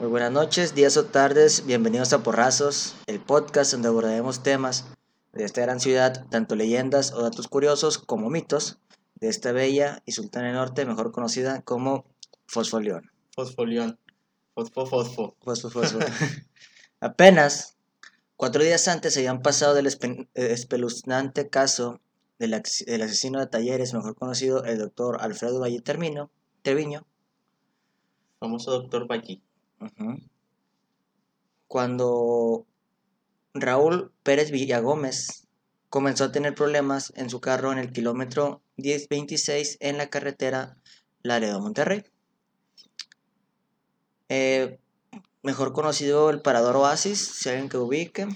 Muy buenas noches, días o tardes, bienvenidos a Porrazos, el podcast donde abordaremos temas de esta gran ciudad, tanto leyendas o datos curiosos como mitos de esta bella y sultana norte, mejor conocida como Fosfolión. Fosfolión. Fosfo, fosfo. Fosfo, fosfo. Apenas cuatro días antes se habían pasado del eh, espeluznante caso del, asesino de talleres, mejor conocido el doctor Alfredo Valle Termino, Treviño, Famoso doctor Cuando Raúl Pérez Villagómez comenzó a tener problemas en su carro en el kilómetro 1026 en la carretera Laredo-Monterrey. Eh, mejor conocido el Parador Oasis, si alguien que ubique.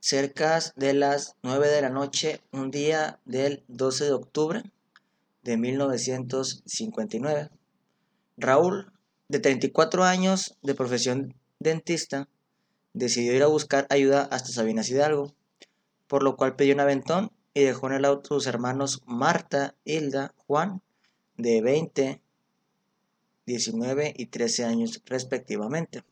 Cerca de las 9 de la noche, un día del 12 de octubre de 1959. Raúl, de 34 años, de profesión dentista, decidió ir a buscar ayuda hasta Sabinas Hidalgo, por lo cual pidió un aventón y dejó en el auto a sus hermanos Marta, Hilda, Juan, de 20, 19 y 13 años respectivamente.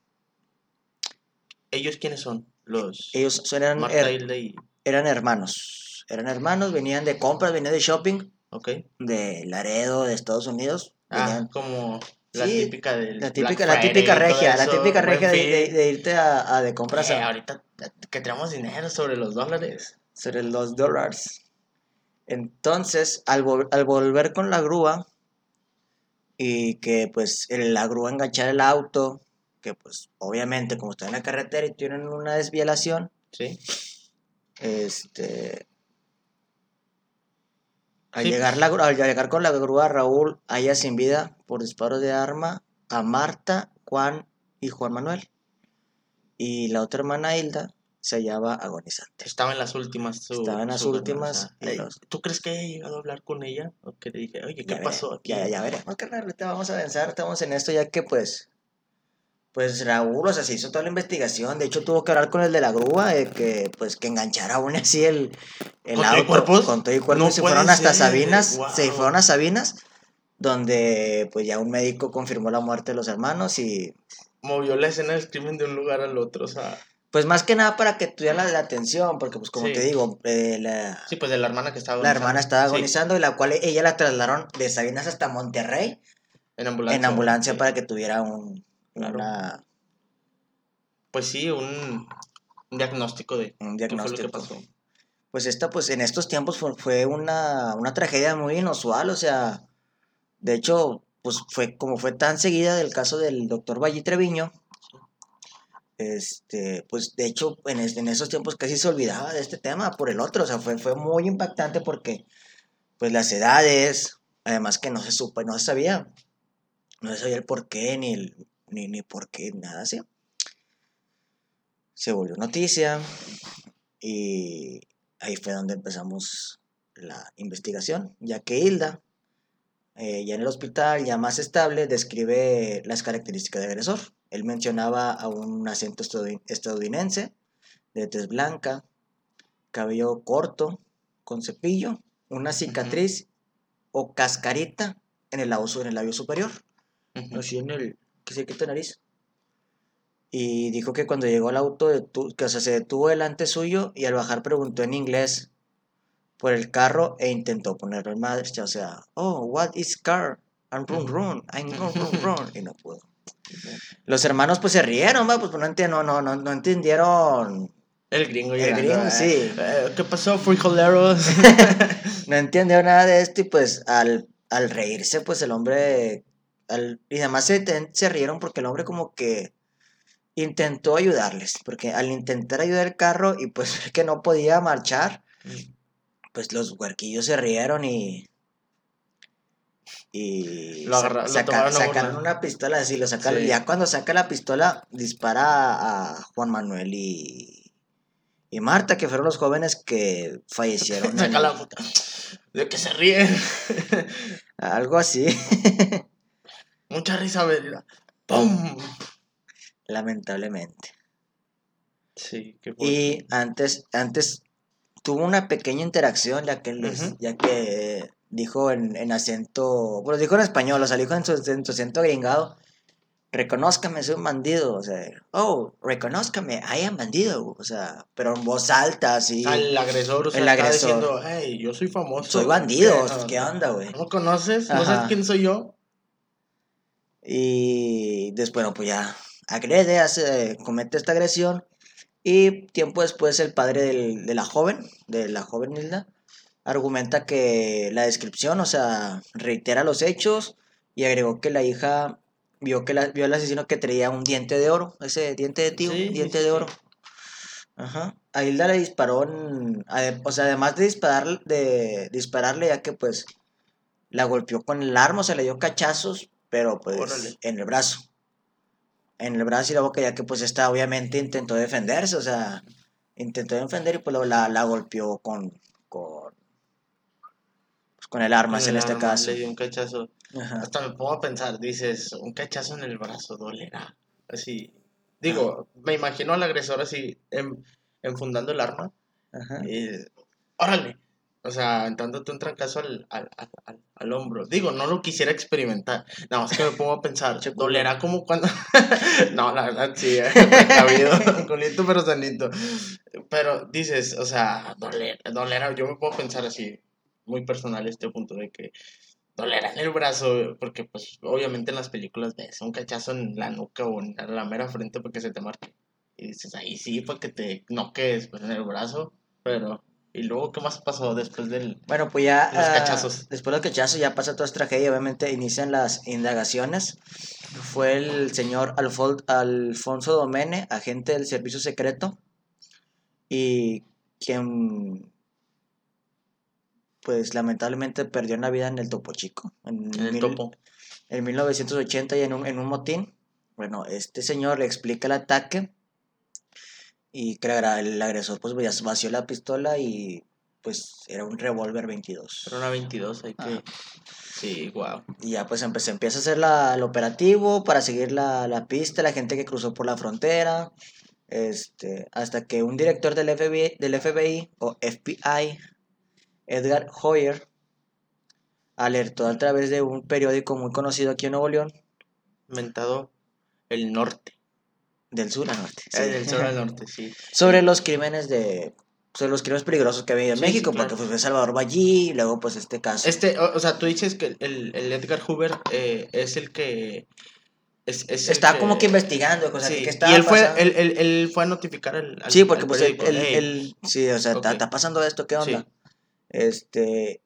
¿Ellos quiénes son? Los. Ellos son- eran, Marta, her- Hilda y. eran hermanos, eran hermanos, venían de compras, venían de shopping, Ok. de Laredo, de Estados Unidos, Ah, venían como la Sí, típica del. La Black típica, la típica regia, la típica regia de, Fin. de- de irte a, a de compras Eh, ahorita que tenemos dinero sobre los dólares. sobre los dólares. Entonces, al, vol- al volver con la grúa y que pues el- la grúa enganchar el auto, que pues obviamente como está en la carretera y tienen una desvielación, Sí. este... Al, Sí. llegar la, gru- al llegar con la grúa, Raúl halla sin vida por disparos de arma a Marta, Juan y Juan Manuel. Y la otra hermana Hilda se hallaba agonizante. Estaba en las últimas. su- Estaba en las su- últimas ey, los- ¿Tú crees que haya llegado a hablar con ella? O que le dije, oye, ¿qué Ya pasó aquí? Ya, ya veremos, carnal. Ahorita vamos a avanzar, estamos en esto ya que pues. Pues Raúl, o sea, se hizo toda la investigación. De hecho, tuvo que hablar con el de la grúa, eh, que pues que enganchara aún así el, el ¿Con auto. cuerpos? Con todo y cuerpo. No y se fueron hasta ser, Sabinas. Se fueron a Sabinas, donde pues ya un médico confirmó la muerte de los hermanos. Y Movió la escena del crimen de un lugar al otro, o sea. pues más que nada para que tuviera la, la atención, porque pues como Sí. te digo, eh, la, Sí, pues de la hermana que estaba la agonizando. hermana estaba Sí, agonizando y la cual ella la trasladaron de Sabinas hasta Monterrey. en ambulancia. en ambulancia sí. para que tuviera un, Claro. una- Pues sí, un, un diagnóstico de un qué fue lo que diagnóstico. pasó. Pues esta, pues en estos tiempos fue, fue una, una tragedia muy inusual, o sea, de hecho, pues fue como fue tan seguida del caso del doctor Valle Treviño, este, pues de hecho en, es- en esos tiempos casi se olvidaba de este tema por el otro, o sea, fue, fue muy impactante porque, pues las edades, además que no se supo, no se sabía, no se sabía el por qué, ni el, ni, ni por qué, nada así. Se volvió noticia y ahí fue donde empezamos la investigación, ya que Hilda, eh, ya en el hospital, ya más estable, describe las características del agresor. Él mencionaba a un acento estadounidense, de tez blanca, cabello corto, con cepillo, una cicatriz o cascarita en el labio, en el labio superior, Ujú. así en el que se quita nariz. Y dijo que cuando llegó al auto, detu- que, o sea, se detuvo delante suyo y al bajar preguntó en inglés por el carro e intentó ponerlo en marcha. O sea, oh, what is car? I'm run, run, I'm run, run, run. Y no pudo. Los hermanos pues se rieron, va, pues no, enti- no, no, no, no entendieron. El gringo El llegando, gringo, eh, sí. eh, ¿Qué pasó, frijoleros? No entendieron nada de esto y pues al, al reírse, pues el hombre... al- y además se, se rieron porque el hombre como que intentó ayudarles. Porque al intentar ayudar el carro y pues ver que no podía marchar, pues los huerquillos se rieron y... Y Lo agarra- saca- sacaron una pistola así, lo sacaron. Sí. Y ya cuando saca la pistola, dispara a Juan Manuel y, y Marta, que fueron los jóvenes que fallecieron. Saca el- la boca. De que se ríen. Algo así, Mucha risa, ¿verdad? ¡Pum! lamentablemente. Sí, qué Y antes, antes tuvo una pequeña interacción, ya que, les- ya que dijo en, en acento, bueno, dijo en español, o sea, dijo en su, en su acento gringado, reconózcame, soy un bandido, o sea, oh, reconózcame, I am bandido, o sea, pero en voz alta, así. Al agresor, o sea, El agresor. diciendo, hey, yo soy famoso. Soy bandido, ¿Qué, ¿qué onda, güey? ¿No conoces? ¿No Ajá. sabes quién soy yo? Y después, bueno, pues ya agrede, hace, comete esta agresión. Y tiempo después el padre del- de la joven, de la joven Hilda, argumenta que la descripción, o sea, reitera los hechos y agregó que la hija vio que la, vio al asesino que traía un diente de oro, ese diente de tío, Sí, diente sí, de oro. Ajá. A Hilda le disparó, en- o sea, además de, disparar, de dispararle, ya que pues la golpeó con el arma, o sea, le dio cachazos, pero pues Órale. en el brazo. En el brazo y la boca, ya que pues esta obviamente intentó defenderse, o sea, intentó defender y pues la, la golpeó con, con, pues, con el arma, Con en este arma, caso. Le dio un cachazo. Ajá. Hasta me pongo a pensar, dices, un cachazo en el brazo dolerá. Así. Digo, me imagino al agresor así, en- enfundando el arma. Ajá. Y, órale. O sea, aventándote un trancazo al, al, al, al- hombro. Digo, no lo quisiera experimentar. Nada más que me pongo a pensar, dolerá como cuando. no, la verdad sí, eh, precavido, culito pero sanito. Pero dices, o sea, doler, dolerá. Yo me puedo pensar así, muy personal este punto de que dolerá en el brazo, porque pues obviamente en las películas ves un cachazo en la nuca o en la mera frente porque se te marque. Y dices, ahí sí, para que te noques pues, en el brazo, pero... ¿Y luego qué más pasó después del...? Bueno, pues ya. Los ah, cachazos. después de los cachazos ya pasa toda esta tragedia. Obviamente inician las indagaciones. Fue el señor Alfol- Alfonso Domene, agente del servicio secreto. Y quien. Pues lamentablemente perdió la vida en el Topo Chico. En, En el mil- topo. en 1980 y en un, en un motín. Bueno, este señor le explica el ataque. Y que el agresor pues vació la pistola y pues era un revólver 22. Era una 22, hay que... Sí, wow. Y ya pues empe- se empieza a hacer la, el operativo para seguir la, la pista, la gente que cruzó por la frontera. Este, hasta que un director del FBI, del FBI o FBI, Edgar Hoyer, alertó a través de un periódico muy conocido aquí en Nuevo León, Mentado el norte. Del sur a norte, Eh, sí, del sur al norte, sí. sobre los crímenes de sobre los crímenes peligrosos que había en Sí, sí, México, claro. porque pues, fue Salvador Ballí y luego pues este caso. Este, o, o sea, tú dices que el, el Edgar Hoover eh, es el que... Es, Está como que investigando, Sí, que estaba y él fue, él, él, él fue a notificar al, al- Sí, porque al pues "Hey". el- sí, o sea, está, está pasando esto, ¿qué onda? Este,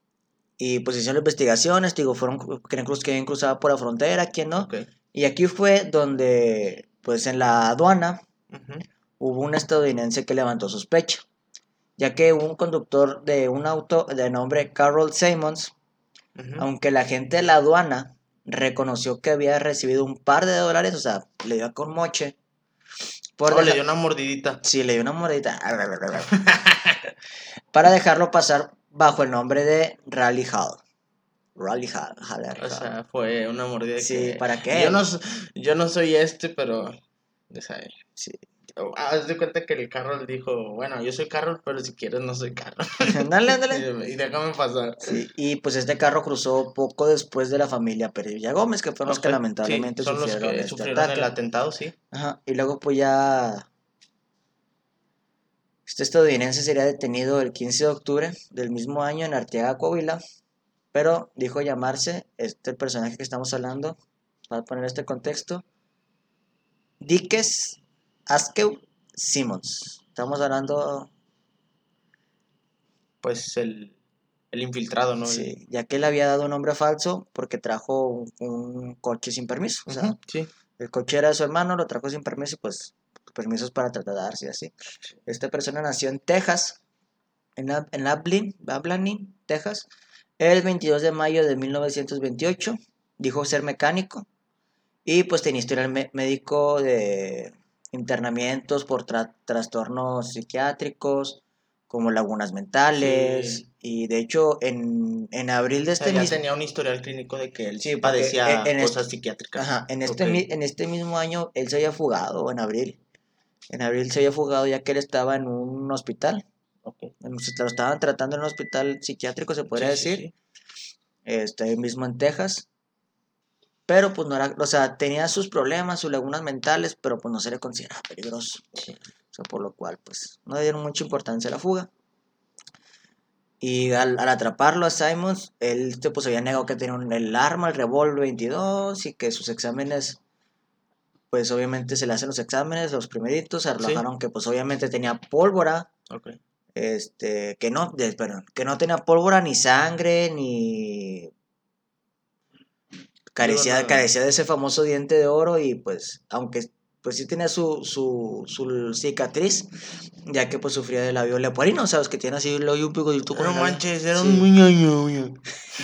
y pues hicieron investigaciones, digo, fueron, cruz que habían cruzado por la frontera, quién no. Y aquí fue donde, pues en la aduana, hubo un estadounidense que levantó sospecha, ya que un conductor de un auto de nombre Carol Simmons, aunque la gente de la aduana reconoció que había recibido un par de dólares, o sea, le dio con moche. Por Oh, le dio una mordidita. Sí, le dio una mordita. para dejarlo pasar bajo el nombre de Rally Hall. Rally Hall. Haller O sea, fue una mordida Sí, que... ¿para qué? Yo no, s- yo no soy este, pero... Sí. haz de cuenta que el Carroll dijo, bueno, yo soy Carroll, pero si quieres no soy Carroll. Ándale, ándale. y, y déjame pasar. Sí, y pues este carro cruzó poco después de la familia Perilla Gómez, que fueron los que lamentablemente sí, son los sufrieron que este sufrieron ataque. el atentado, sí. Ajá, y luego pues ya este estadounidense sería detenido el 15 de octubre del mismo año en Arteaga, Coahuila, pero dijo llamarse, este personaje que estamos hablando, para poner este contexto, Dickes Askew Simmons. Estamos hablando, Pues el, el infiltrado, ¿no? Sí, ya que él había dado un nombre falso porque trajo un, un coche sin permiso. O sea, Ujú, sí. El coche era de su hermano, lo trajo sin permiso y pues permisos para trasladarse y así. Esta persona nació en Texas, en, Ab- en Abilene, Texas, el 22 de mayo de 1928. Dijo ser mecánico y pues tenía historial mé- médico de internamientos por tra- trastornos psiquiátricos, como lagunas mentales. Sí. Y de hecho, en, en abril de O sea, este mismo... tenía un historial clínico de que él Sí, padecía en- en cosas este- psiquiátricas. Ajá, en este, Ok. mi- en este mismo año él se había fugado, en abril. En abril se había fugado ya que él estaba en un hospital. Ok. En un- se lo estaban tratando en un hospital psiquiátrico, se podría Sí, sí, decir. Este, mismo en Texas. Pero pues no era, o sea, tenía sus problemas, sus lagunas mentales, pero pues no se le consideraba peligroso. O sea, por lo cual pues no dieron mucha importancia a la fuga. Y al, al atraparlo a Simons, él este, pues había negado que tenía un- el arma, el revólver 22 y que sus exámenes, pues obviamente se le hacen los exámenes, los primeritos, se arrojaron que pues obviamente tenía pólvora, Ok. Este, que no, de- perdón, que no tenía pólvora ni sangre ni carecía, carecía de ese famoso diente de oro y pues aunque pues sí tenía su, su, su cicatriz, ya que pues sufría de labio leporino, ¿sabes? Que tiene así el labio pegadito con No manches, era Sí. un muy ñoño.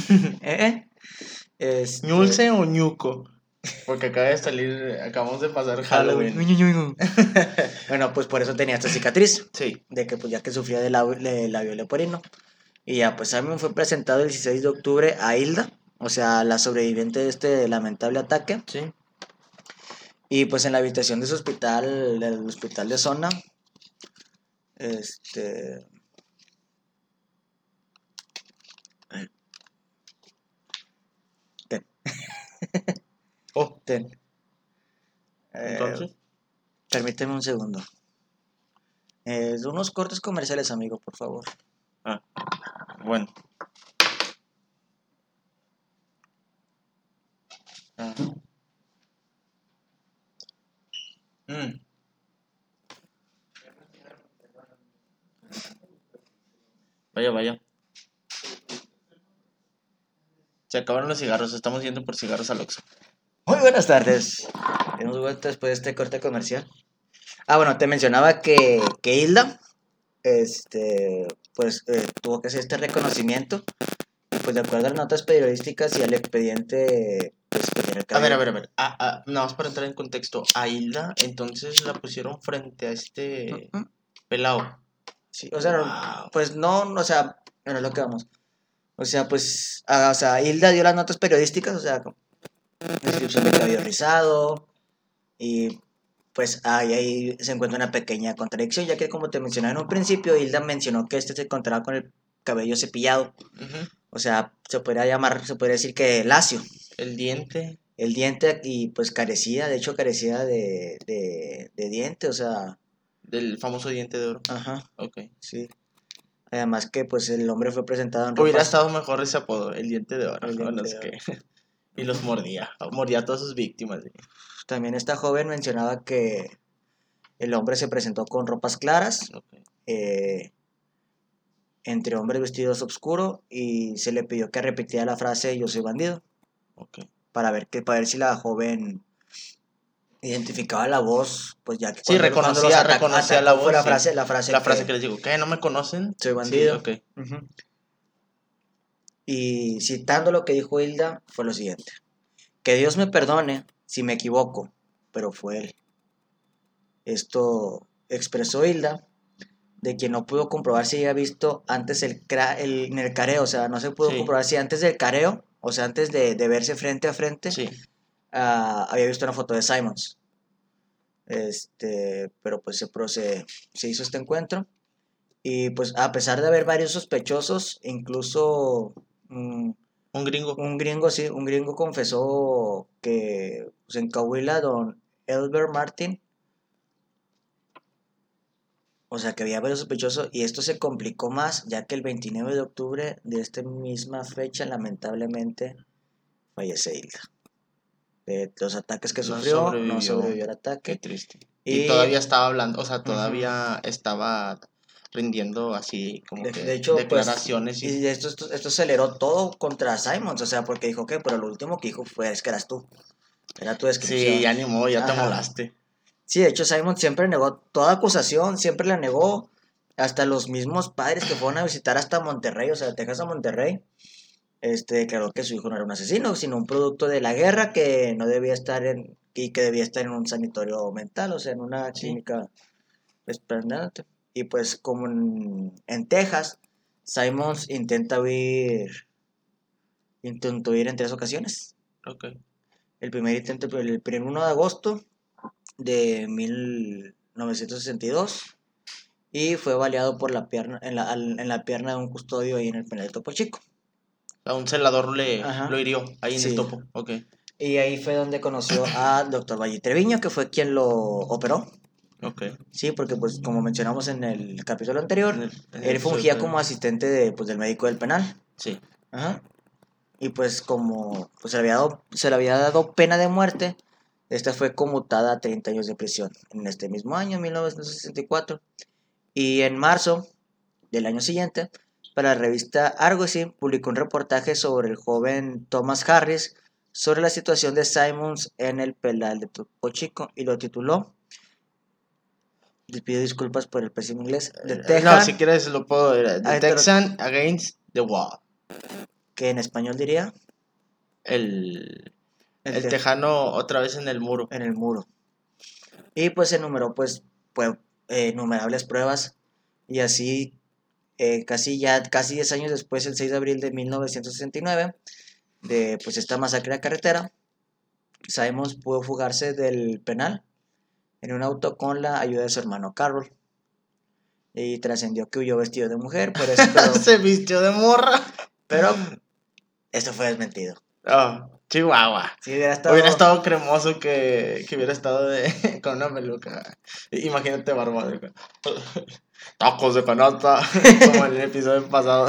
¿Eh? Este- ¿Ñulce o ñuco? Porque acaba de salir, acabamos de pasar Halloween. bueno, pues por eso tenía esta cicatriz. Sí. de que pues ya que sufría de labio, de labio leporino. Y ya pues Simon fue presentado el 16 de octubre a Hilda, o sea, la sobreviviente de este lamentable ataque. Sí. Y pues en la habitación de su hospital, del hospital de zona, este... Ten. Oh, Ten. Eh, entonces. permíteme un segundo. Eh, unos cortes comerciales, amigo, por favor. Ah, bueno. Ah. Mm. Vaya, vaya. Se acabaron los cigarros, estamos yendo por cigarros al Oxxo. Muy buenas tardes. Hemos vuelto después de este corte comercial. Ah, bueno, te mencionaba que, que Hilda, este, pues eh, tuvo que hacer este reconocimiento. Y, Pues de acuerdo a las notas periodísticas y al expediente, pues el A ver, a ver, a ver. Ah, ah, nada más para entrar en contexto. A Hilda, entonces la pusieron frente a este Ujú. pelado. Sí, o sea, Wow. pues no, no, o sea, bueno, es lo que vamos. O sea, pues, ah, o sea, Hilda dio las notas periodísticas, o sea, con descripción de cabello rizado, y pues ahí, ahí se encuentra una pequeña contradicción, ya que como te mencionaba en un principio, Hilda mencionó que este se encontraba con el cabello cepillado, Ujú. o sea, se podría llamar, se podría decir que lacio, El diente. el diente, y pues carecía, de hecho carecía de, de, de diente, o sea, Del famoso diente de oro. ajá, Ok. sí. Además que pues el hombre fue presentado en Hubiera ropas estado mejor ese apodo, el diente de oro. El diente es de que- y los mordía. Mordía a todas sus víctimas. sí. También esta joven mencionaba que el hombre se presentó con ropas claras, eh, entre hombres vestidos oscuro, y se le pidió que repitiera la frase yo soy bandido, para ver, que, para ver si la joven identificaba la voz, pues ya que Sí, reconocía- los ataca- reconocía atacó la fue voz, la sí. frase, la frase, La frase que les digo, ¿qué? ¿No me conocen? soy bandido. Sí, ok. Ujú. Y citando lo que dijo Hilda, fue lo siguiente. Que Dios me perdone si me equivoco, pero fue Él. Esto expresó Hilda, de quien no pudo comprobar si había visto antes el, el- en el careo, o sea, no se pudo Sí. comprobar si antes del careo, o sea, antes de, de verse frente a frente, Sí. ah, había visto una foto de Simons. Este, pero pues se, pro- se, se hizo este encuentro. Y pues a pesar de haber varios sospechosos, incluso mm, Un gringo. un gringo, sí, un gringo confesó que pues, en Coahuila, don Elber Martin, o sea que había varios sospechosos y esto se complicó más ya que el 29 de octubre de esta misma fecha lamentablemente fallece Hilda. De los ataques que No sufrió, no sobrevivió. sobrevivió al Qué ataque. triste. Y, todavía estaba hablando, o sea, todavía estaba rindiendo así como De- que de hecho, pues, declaraciones y... Y esto, esto, esto aceleró todo contra Simons, o sea, porque dijo que, pero lo último que dijo fue, es que eras tú. Era tu descripción. Sí, ya ni modo, ya te molaste. Sí, de hecho Simon siempre negó toda acusación, siempre la negó. Hasta los mismos padres que fueron a visitar hasta Monterrey, o sea, de Texas a Monterrey, este, declaró que su hijo no era un asesino, sino un producto de la guerra que no debía estar en, y que debía estar en un sanatorio mental, o sea, en una Sí. clínica esperante. Y pues como en, en Texas, Simons intenta huir, intentó huir en tres ocasiones. Ok. El primer intento, el primer 1 de agosto de 1962 y fue baleado por la pierna, en la, en la pierna de un custodio ahí en el penal de Topo Chico. A un celador le Ajá. lo hirió ahí en Sí. el topo. Ok. Y ahí fue donde conoció al doctor Valle Treviño, que fue quien lo operó. Ok. Sí, porque pues como mencionamos en el capítulo anterior, En el- en él fungía como asistente de, pues, del médico del penal. Sí. Ajá. Y pues como pues, se, le había dado, se le había dado pena de muerte, esta fue conmutada a 30 años de prisión en este mismo año, 1964. Y en marzo del año siguiente, para la revista Argosy publicó un reportaje sobre el joven Thomas Harris sobre la situación de Simons en el penal de Topo Chico y lo tituló les pido disculpas por el pésimo inglés. De Eh, No, Texas, si quieres lo puedo ir. The Ahí te lo- Texan Against the Wall. que en español diría El, el el te- tejano otra vez en el muro. en el muro. Y pues se enumeró pues, pues eh, innumerables pruebas y así eh, casi ya casi 10 años después, el 6 de abril de 1969, de pues esta masacre a carretera, Simons pudo fugarse del penal en un auto con la ayuda de su hermano Carroll. Y trascendió que huyó vestido de mujer, pero, eso- pero, Se vistió de morra. pero esto fue desmentido. Oh, Chihuahua. Hubiera estado, Hubiera estado cremoso que, que hubiera estado de, con una peluca. Imagínate barba de tacos de canasta, como en el episodio pasado.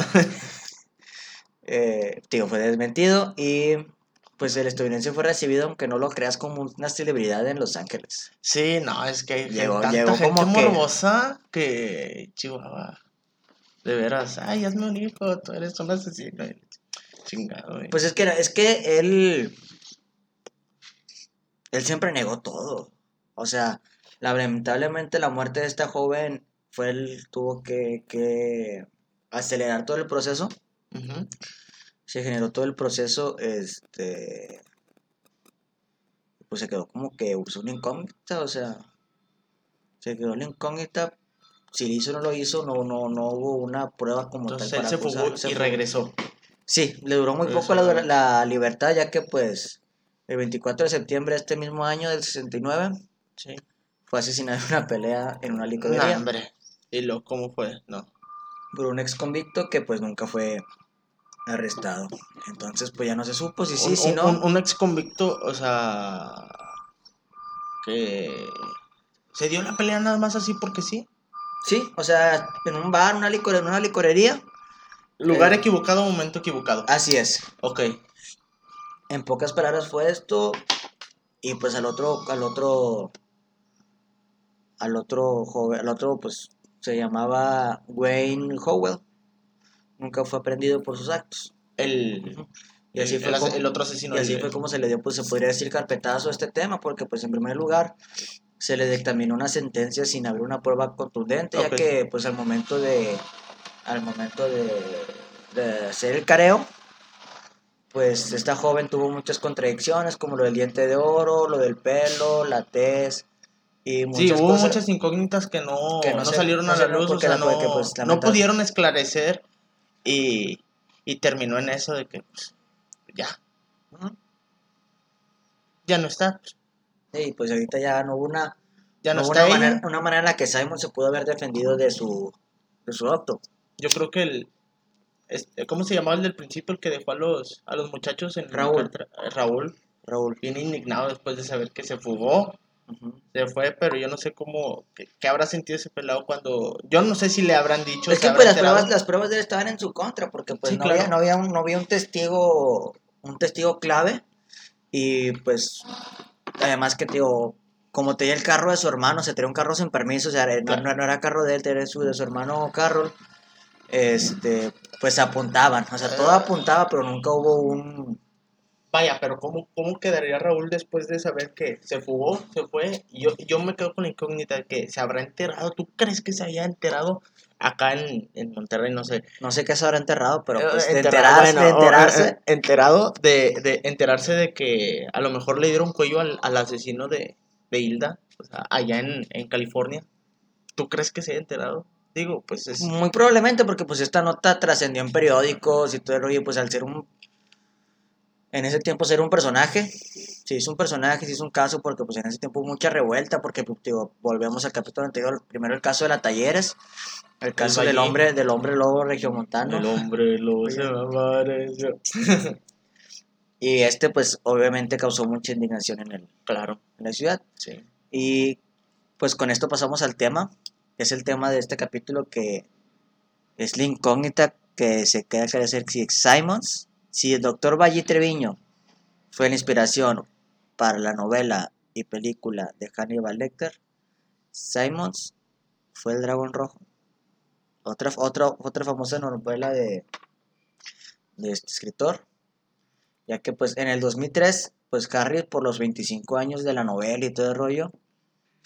eh, tío, fue desmentido y pues el estadounidense fue recibido, aunque no lo creas, como una celebridad en Los Ángeles. Sí, no, es que Llegó- tanta llegó gente como que- morbosa que... Chihuahua. De veras, ay, hazme un hijo, tú eres un asesino. Chingado, güey. Pues es que, es que él, él siempre negó todo. O sea, lamentablemente la muerte de esta joven fue él tuvo que, que acelerar todo el proceso. Ujú. Se generó todo el proceso, este, pues se quedó como que usó una incógnita, o sea, se quedó la incógnita. Si lo hizo o no lo hizo, no, no, no hubo una prueba como Entonces tal él para se fugó acusar, se y fugó. regresó. Sí, le duró muy poco la, no- la libertad, ya que pues el 24 de septiembre de este mismo año del 69 Sí. fue asesinado en una pelea en una No, licorería hombre. ¿Y lo cómo fue? No. por un ex convicto que pues nunca fue arrestado. Entonces pues ya no se supo si sí, un, si un- no. un- un ex convicto, o sea, que se dio la pelea nada más así porque sí. Sí, o sea, en un bar, una licor, en una licorería. Lugar Eh. equivocado, momento equivocado. Así es. Ok. En pocas palabras fue esto. Y pues al otro, al otro, al otro joven, al otro pues se llamaba Wayne Howell. Nunca fue aprendido por sus actos. El, Y así el, fue el- como- el otro asesino. Y así fue como se le dio, pues se podría decir carpetazo a este tema, porque pues en primer lugar se le dictaminó una sentencia sin haber una prueba contundente, ya que pues al momento de, al momento de, de hacer el careo, pues esta joven tuvo muchas contradicciones, como lo del diente de oro, lo del pelo, la tez y muchas Sí, hubo cosas. muchas incógnitas que no, que no no se- salieron no a la luz, o porque sea, la- no, pues, no pudieron esclarecer y, y terminó en eso de que pues, ya, ya no está, pues, Y pues ahorita ya no hubo una, ya no, está una, manera, una manera en la que Simon se pudo haber defendido de su, de su. Yo creo que el, este, ¿cómo se llamaba el del principio, el que dejó a los, a los muchachos en Raúl. Raúl, Raúl. bien indignado después de saber que se fugó, Se fue, pero yo no sé cómo, qué, habrá sentido ese pelado cuando, yo no sé si le habrán dicho, Es que pues las pruebas, las pruebas de él estaban en su contra, porque pues Sí, no, claro. había, no, había un, no había un testigo, un testigo clave, y pues además que tío, como tenía el carro de su hermano, se tenía un carro sin permiso, o sea, no, Claro. no- no era carro de él, era su, de su hermano Carroll, este, pues apuntaban, o sea, todo Ah. apuntaba, pero nunca hubo un, Vaya, pero ¿cómo, ¿cómo quedaría Raúl después de saber que se fugó, se fue? Yo, yo me quedo con la incógnita de que se habrá enterado. ¿Tú crees que se había enterado acá en, en Monterrey? No sé. no sé qué se habrá enterrado, pero pues Eh, de enterado, enterarse, bueno, de enterarse, eh, enterado de, de enterarse de que a lo mejor le dieron cuello al, al asesino de, de Hilda, o sea, allá en, en California. ¿Tú crees que se haya enterado? Digo, pues es... Muy probablemente porque pues esta nota trascendió en periódicos y todo el rollo, pues al ser un... En ese tiempo ser un personaje, se hizo un personaje, se hizo un caso porque pues en ese tiempo hubo mucha revuelta porque pues, digo, volvemos al capítulo anterior, primero el caso de la Talleres, el caso del hombre, del hombre lobo regiomontano, El hombre lo se me apareció. Y este, pues, obviamente causó mucha indignación en, el, Claro, en la ciudad. sí. Y pues con esto pasamos al tema. Es el tema de este capítulo que es la incógnita que se queda aclarecer si Simons, si el doctor Valle Treviño fue la inspiración para la novela y película de Hannibal Lecter, Simons fue el dragón rojo. Otra, otra, otra famosa novela de, de este escritor, ya que pues en el 2003, pues Harry por los 25 años de la novela y todo el rollo,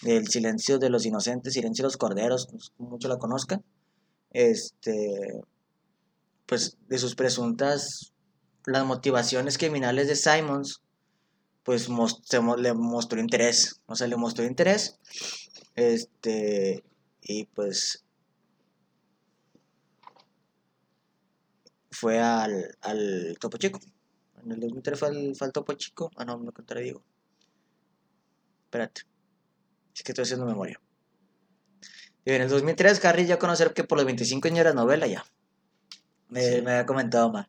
del silencio de los inocentes, silencio de los corderos, mucho la conozcan, este, pues de sus presuntas, las motivaciones criminales de Simons, pues mos- se mo- le mostró interés, o sea, le mostró interés, este, y pues fue al, al Topo Chico. En el 2003 fue al, fue al Topo Chico. Ah, no, me contradigo. Espérate. Es que estoy haciendo memoria. Y en el 2003, Harry ya conocer que por los 25 años era novela ya. Me, Sí. me había comentado mal.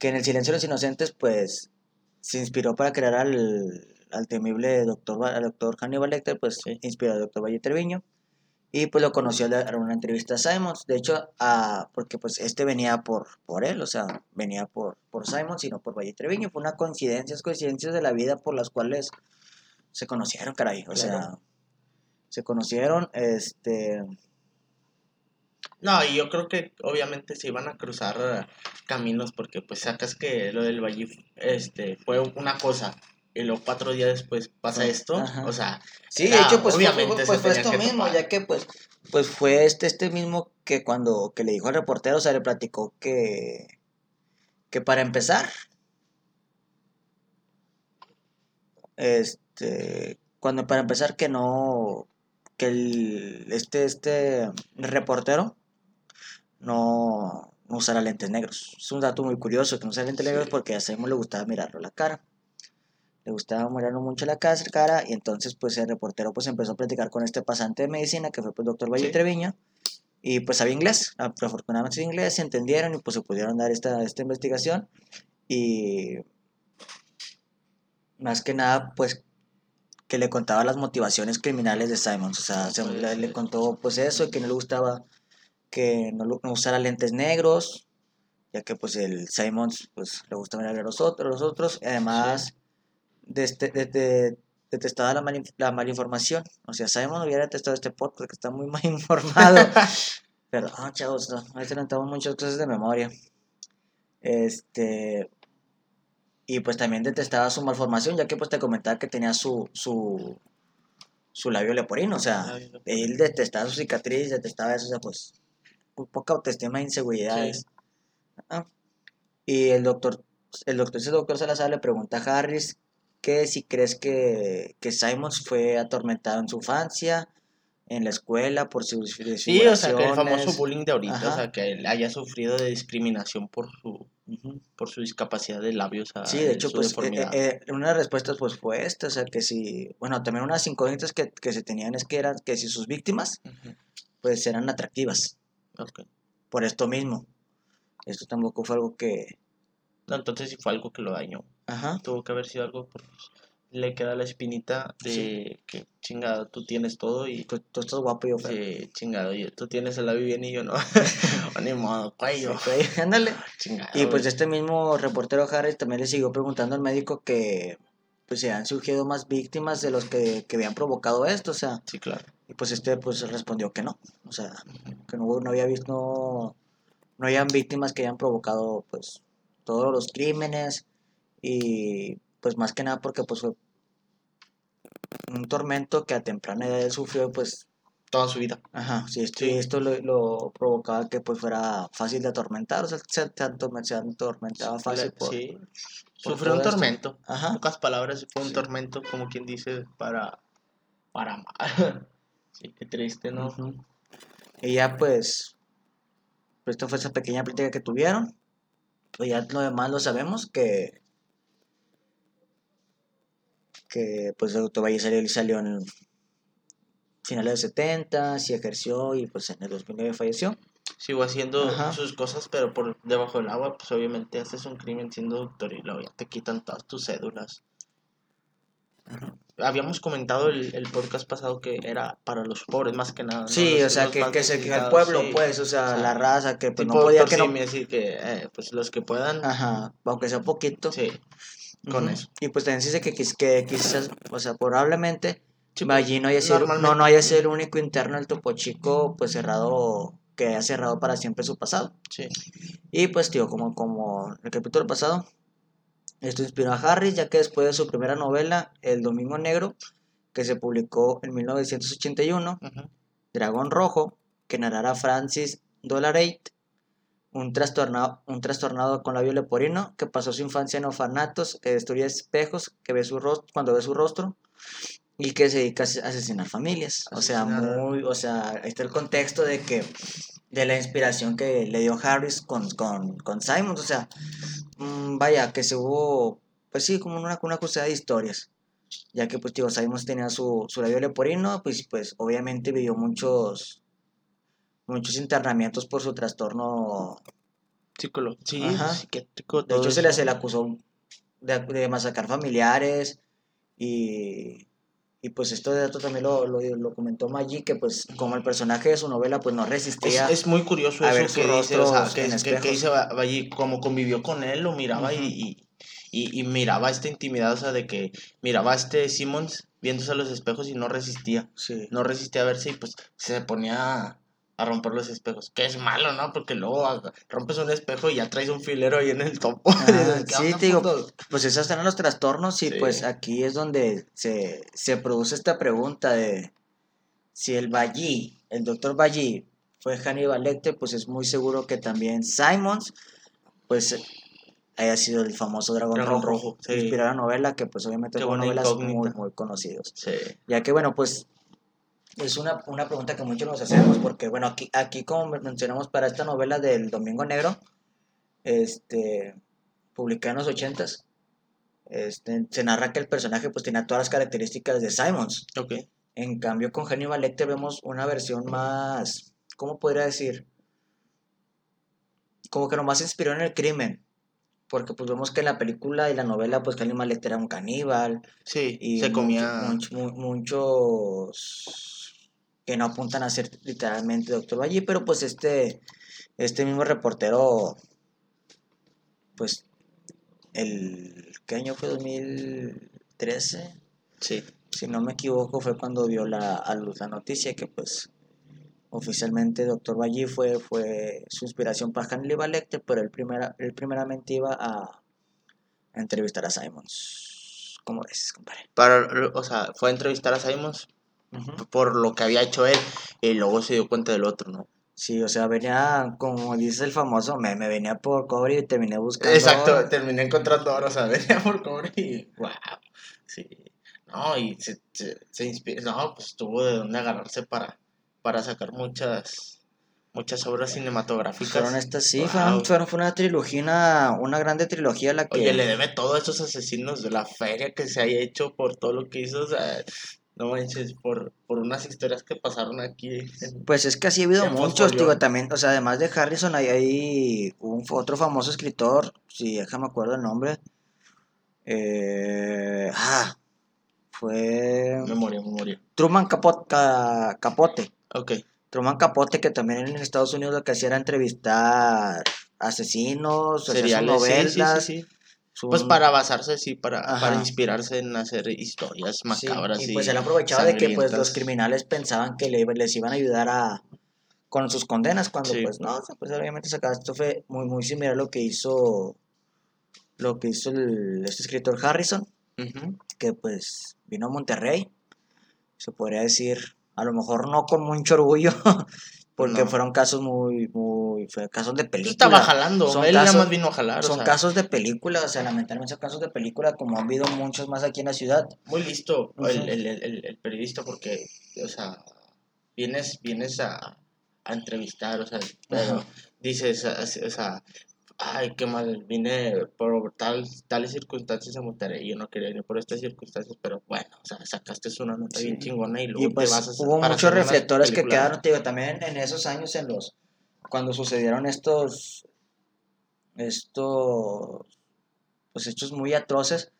Que en El Silencio de los Inocentes, pues, se inspiró para crear al, al temible doctor, al doctor Hannibal Lecter, pues, Sí. inspiró al doctor Valle Treviño. Y pues lo conoció dar una entrevista a Simons. De hecho, a, porque pues este venía por, por él, o sea, venía por, por Simons y no por Valle Treviño. Fue una coincidencia, coincidencias de la vida por las cuales se conocieron, caray. O sea, se conocieron, este... No, y yo creo que obviamente se iban a cruzar caminos porque pues sacas que lo del Valle este, fue una cosa y luego cuatro días después pasa esto, Ajá. o sea, Sí, de Ah, hecho, pues, fue- obviamente fue, esto mismo, topar. ya que pues, pues fue este, este mismo que cuando que le dijo al reportero, o sea, le platicó que, que para empezar, este, cuando para empezar que no, que el, este, este reportero no, no usara lentes negros. Es un dato muy curioso que no usara lentes negros porque a Simon le gustaba mirarlo la cara. Le gustaba mirarlo mucho la cara y entonces pues el reportero pues empezó a platicar con este pasante de medicina que fue pues doctor Valle Sí. Treviño y pues sabía inglés, afortunadamente sabía inglés, se entendieron y pues se pudieron dar esta, esta investigación y más que nada pues que le contaba las motivaciones criminales de Simons, o sea, se- le, le contó pues eso, que no le gustaba que no, no usara lentes negros, ya que pues el Simons pues le gusta mirar a los otros, los otros, y además de de- de- detestaba la, mal, la malinformación, o sea, Simon hubiera detestado este podcast que está muy mal informado, pero no, chavos, no, a muchas cosas de memoria, este, y pues también detestaba su malformación, ya que pues te comentaba que tenía su, su, su labio leporino, o sea, él detestaba su cicatriz, detestaba eso, o sea, pues, poca autoestima e inseguridades. Y el doctor, el doctor, ese doctor Salazar le pregunta a Harris que si crees que, que Simons fue atormentado en su infancia, en la escuela, por sus Sí, o sea, que el famoso bullying de ahorita, Ajá. o sea, que él haya sufrido de discriminación por su por su discapacidad de labios, sea, Sí, de hecho, pues, eh, eh, eh, una de las respuestas pues fue esta, o sea, que si, bueno, también unas incógnitas que, que se tenían es que eran, que si sus víctimas, pues, eran atractivas, por esto mismo. Esto tampoco fue algo que, No, entonces sí fue algo que lo dañó. ajá, Tuvo que haber sido algo porque le queda la espinita de que chingado, tú tienes todo y tú, tú estás guapo y yo feo. sí, chingado, y tú tienes el labio bien y yo no. Ni modo, cuello. Sí, ándale. Chingado. Y pues este mismo reportero Harris también le siguió preguntando al médico que pues se han surgido más víctimas de los que, que habían provocado esto, o sea, Sí, claro. Y pues este pues respondió que no, o sea, que no, no había visto, no, no habían víctimas que hayan provocado pues todos los crímenes y pues más que nada porque pues fue un tormento que a temprana edad él sufrió pues Toda su vida. Ajá, sí, esto, Sí. y esto lo, lo provocaba que pues fuera fácil de atormentar, o sea, se, se atormen- se atormentaba fácil por... Sí. por Sufrió un tormento. En Ajá, pocas palabras, fue un Sí. tormento, como quien dice, para. para mal. sí, qué triste, ¿no? Y ya pues, pues esta fue esa pequeña plática que tuvieron, pues ya lo demás lo sabemos, que que pues el doctor Valle salió, salió en finales de los 70, sí ejerció y pues en el 2009 falleció. Sigo haciendo Ajá. sus cosas, pero por debajo del agua, pues obviamente haces un crimen siendo doctor y luego ya te quitan todas tus cédulas. Habíamos comentado el, el podcast pasado que era para los pobres más que nada. ¿no? Sí, Los- o sea, que, que se que el pueblo, sí. pues, o sea, O sea, la raza, que pues Tipo no podía que no. Así que, eh, pues los que puedan, Ajá, aunque sea poquito. sí, con Ujú. eso. Y pues también se dice que, que quizás, o sea, probablemente Sí, pues, allí no haya sido, no, no haya sido el único interno del Topo Chico, pues cerrado, que ha cerrado para siempre su pasado. Sí. Y pues, tío, como, como el capítulo pasado, esto inspiró a Harris, ya que después de su primera novela, El Domingo Negro, que se publicó en 1981, Ujú. Dragón Rojo, que narrara Francis Dolarate, un trastornado, un trastornado con labio leporino que pasó su infancia en orfanatos, que destruye espejos, que ve su rostro, cuando ve su rostro, y que se dedica a ase- a asesinar familias. O sea, muy, o sea, ahí está el contexto de que, de la inspiración que le dio Harris con, con, con Simon, o sea, mm, vaya, que se hubo, pues sí, como una, una cruzada de historias. Ya que, pues, tío, Simon tenía su, su labio leporino, pues, pues, obviamente vivió muchos, muchos internamientos por su trastorno Psicólogo. Sí, psiquiátrico. de hecho, se le, se le acusó de, de masacrar familiares y, y pues esto de dato también lo, lo, lo comentó Maggi, que pues como el personaje de su novela pues no Es, resistía. es muy curioso ver eso que dice, o sea, rostros que, que, dice Valli, como convivió con él, lo miraba y- y, y, y miraba esta intimidad, o sea, de que miraba a este Simmons viéndose a los espejos y no resistía, Sí. no resistía a verse y pues se ponía a, romper los espejos, que es malo, ¿no? Porque luego rompes un espejo y ya traes un filero ahí en el topo. Ah, Dices, ¿qué sí, te digo? Pues esos serán los trastornos y Sí. pues aquí es donde se, se produce esta pregunta de si el Ballí, el doctor Ballí fue Hannibal Lecter, pues es muy seguro que también Simons, pues haya sido el famoso Dragón, Dragón Rojo, Rojo, sí. inspiró la novela que pues obviamente buena novelas muy, incógnita. muy conocidos. Sí. Ya que bueno, pues es una, una pregunta que muchos nos hacemos, porque bueno, aquí, aquí como mencionamos para esta novela del Domingo Negro, este, publicada en los ochentas, este, se narra que el personaje pues tenía todas las características de Simons. Ok. En cambio con Hannibal Lecter vemos una versión más, ¿cómo podría decir? Como que nomás se inspiró en el crimen. Porque pues vemos que en la película y la novela pues Hannibal Lecter era un caníbal, Sí, y se comía... mucho- mucho- mu- muchos que no apuntan a ser literalmente Doctor Valle, pero pues este, este mismo reportero, pues, el, ¿qué año fue? 2013, Sí. si no me equivoco, fue cuando dio la, a luz la noticia que pues oficialmente Doctor Valle fue, fue su inspiración para Hannibal Lecter, pero él, primera, él primeramente iba a, a entrevistar a Simons. ¿Cómo ves, compadre? Para, o sea, fue a entrevistar a Simons Por lo que había hecho él y luego se dio cuenta del otro, ¿no? Sí, o sea, venía, como dice el famoso meme, venía por cobre y terminé buscando. Exacto, oro. terminé encontrando oro, o sea, venía por cobre y wow, sí. No, y se, se, se inspira, no, pues tuvo de dónde agarrarse para, para sacar muchas, muchas obras cinematográficas. Fueron estas, sí, Wow. fueron, fueron- fue una trilogía, una, una grande trilogía la que... Oye, le debe todo a esos asesinos de la feria que se haya hecho por todo lo que hizo, o sea, no manches, por, por unas historias que pasaron aquí. en- Pues es que así ha habido muchos, digo, también, o sea, además de Harrison, hay, hay un, otro famoso escritor, si déjame acuerdo el nombre. Eh, ah, fue Memoria, memoria. Truman Capote, Ca- Capote. Ok, Truman Capote, que también en Estados Unidos lo que hacía era entrevistar asesinos, sus seriales, sí, sí, sí, sí. Pues para basarse, sí, para, para inspirarse en hacer historias sí, macabras. y pues él aprovechaba de que pues los criminales pensaban que le- les iban a ayudar a con sus condenas, cuando Sí. pues no, o sea, pues obviamente sacaba esto fue muy muy similar a lo que hizo lo que hizo el, este escritor Harrison, que pues vino a Monterrey, se podría decir, a lo mejor no con mucho orgullo, porque No. fueron casos muy, muy, casos de película. estaba jalando, Son él casos- nada más vino a jalar. o Son sea, casos de película, o sea, lamentablemente son casos de película, como han habido muchos más aquí en la ciudad. Muy listo el, Ujú. el, el, el- el periodista porque, o sea, vienes, vienes a, a entrevistar, o sea, pero dices, o sea, ay, qué mal, vine por tal, tales circunstancias a Monterrey, yo no quería venir por estas circunstancias, pero bueno, o sea, sacaste una nota Sí. bien chingona y luego Y pues te vas a hubo muchos reflectores que quedaron, te digo, también en esos años, en los cuando sucedieron estos, estos, pues hechos muy atroces,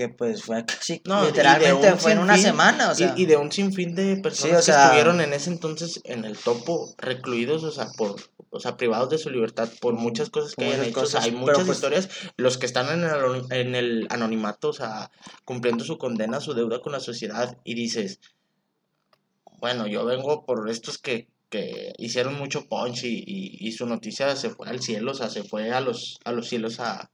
que pues fue casi, No, literalmente fue en una semana, o sea. y, y de un sinfín de personas o que estuvieron en ese entonces en el topo recluidos, o sea, por o sea, privados de su libertad por muchas cosas que hayan hecho. O sea, cosas, hay muchas pues- historias. Los que están en el, anoni- en el anonimato, o sea, cumpliendo su condena, su deuda con la sociedad, y dices, bueno, yo vengo por estos que, que hicieron mucho punch y, y, y su noticia se fue al cielo, o sea, se fue a los, a los cielos a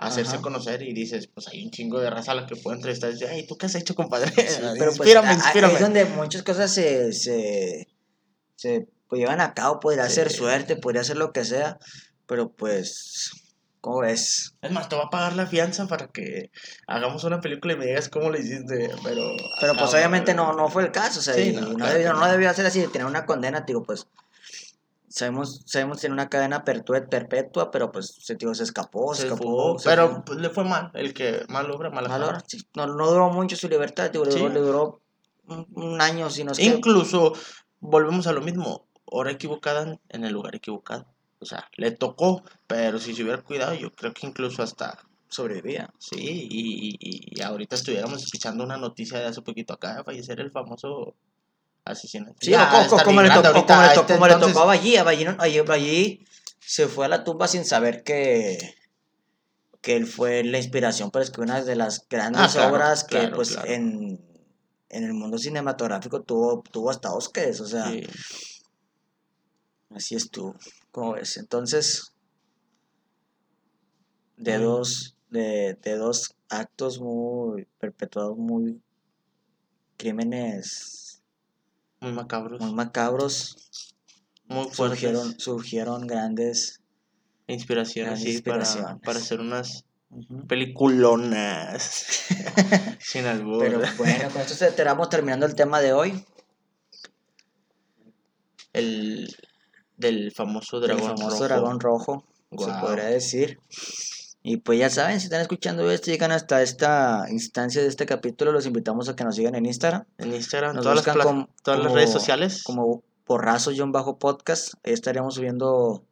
hacerse Ajá. conocer y dices, pues hay un chingo de raza a la que puedo entrevistar y ay, ¿tú qué has hecho, compadre? Sí, pero pues, inspírame, a- inspírame. Es donde muchas cosas se, se, se pues, llevan a cabo, podría Sí. ser suerte, podría ser lo que sea, pero pues, ¿cómo ves? Es más, te voy a pagar la fianza para que hagamos una película y me digas cómo lo hiciste, pero... Pero pues obviamente no, no fue el caso, o sea, Sí, no, no, claro debió, no. debió ser así, tener una condena, digo, pues, sabemos, sabemos que tiene una cadena perpetua, pero pues, se, digo, se escapó, se, se escapó, fugó, se pero pues, le fue mal, el que mal obra, mal Malo, acaba. sí, no, no duró mucho su libertad, digo, le duró, le duró un, un año, si no que... Incluso, volvemos a lo mismo, hora equivocada en el lugar equivocado. O sea, le tocó, pero si se hubiera cuidado, yo creo que incluso hasta... sobrevivía. Sí, y, y, y ahorita estuviéramos escuchando una noticia de hace poquito acá de fallecer el famoso asesinato. Sí, Ya, o como, le tocó, ahorita, como, le a tocó, este como le entonces- tocó a Ballí, a Ballí, no- a Ballí se fue a la tumba sin saber que, que él fue la inspiración para escribir una de las grandes Ah, claro, obras que claro, pues claro. en, en el mundo cinematográfico tuvo, tuvo hasta Oscars, o sea, Sí. así estuvo, ¿cómo ves? Entonces, de Mm. dos, de, de dos actos muy perpetuados, muy crímenes Muy macabros, muy macabros, muy fuertes. surgieron, surgieron grandes Inspiraciones, sí, para, inspiraciones. para hacer unas Ujú. peliculonas. Sin albur. Pero bueno, con esto estamos terminando el tema de hoy. El del famoso El dragón famoso rojo. dragón rojo, se podría decir. Y pues ya saben, si están escuchando esto y llegan hasta esta instancia de este capítulo, los invitamos a que nos sigan en Instagram, En Instagram, Nos todas, las, como- redes sociales. como porrazo-podcast. Ahí estaríamos subiendo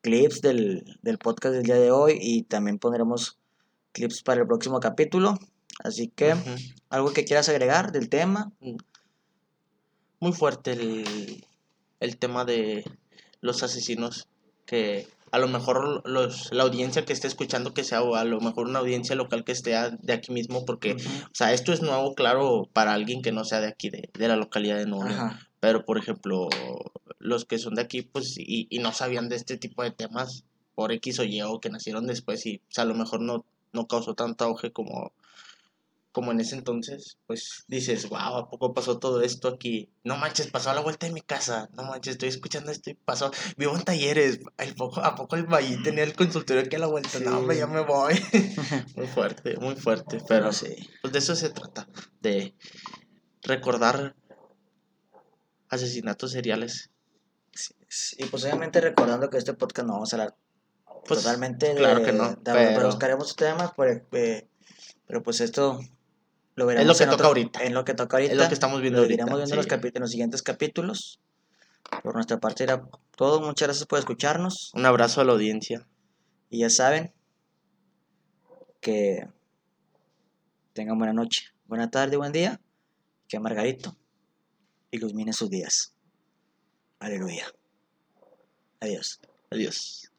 clips del, del podcast del día de hoy y también pondremos clips para el próximo capítulo. Así que. ¿algo que quieras agregar del tema? Muy fuerte el, el tema de los asesinos que a lo mejor los, la audiencia que esté escuchando que sea o a lo mejor una audiencia local que esté a- de aquí mismo porque o sea esto es nuevo claro para alguien que no sea de aquí de, de la localidad de Nuevo León. Pero, por ejemplo, los que son de aquí, pues, y, y no sabían de este tipo de temas por X o Y o que nacieron después y, pues, a lo mejor no, no causó tanto auge como, como en ese entonces, pues, dices, wow, ¿a poco pasó todo esto aquí? No manches, pasó a la vuelta de mi casa, no manches, estoy escuchando esto y pasó, vivo en talleres, ¿a poco, a poco el Valle tenía el consultorio aquí a la vuelta? No, hombre, ya me voy. muy fuerte, muy fuerte, pero, sí. pues, de eso se trata, de recordar asesinatos seriales. Sí, Y pues obviamente recordando que este podcast no vamos a hablar Pues, totalmente de... claro que no, de- pero- buscaremos temas, pero, eh, pero pues esto lo veremos Es lo que toca otro- ahorita. En lo que toca ahorita. Es lo que estamos viendo Lo ahorita. iremos viendo en los sí. capi- en los siguientes capítulos. Por nuestra parte era todo. Muchas gracias por escucharnos. Un abrazo a la audiencia. Y ya saben que tengan buena noche, buena tarde, buen día. Que Margarito ilumine sus días. Aleluya. Adiós. Adiós.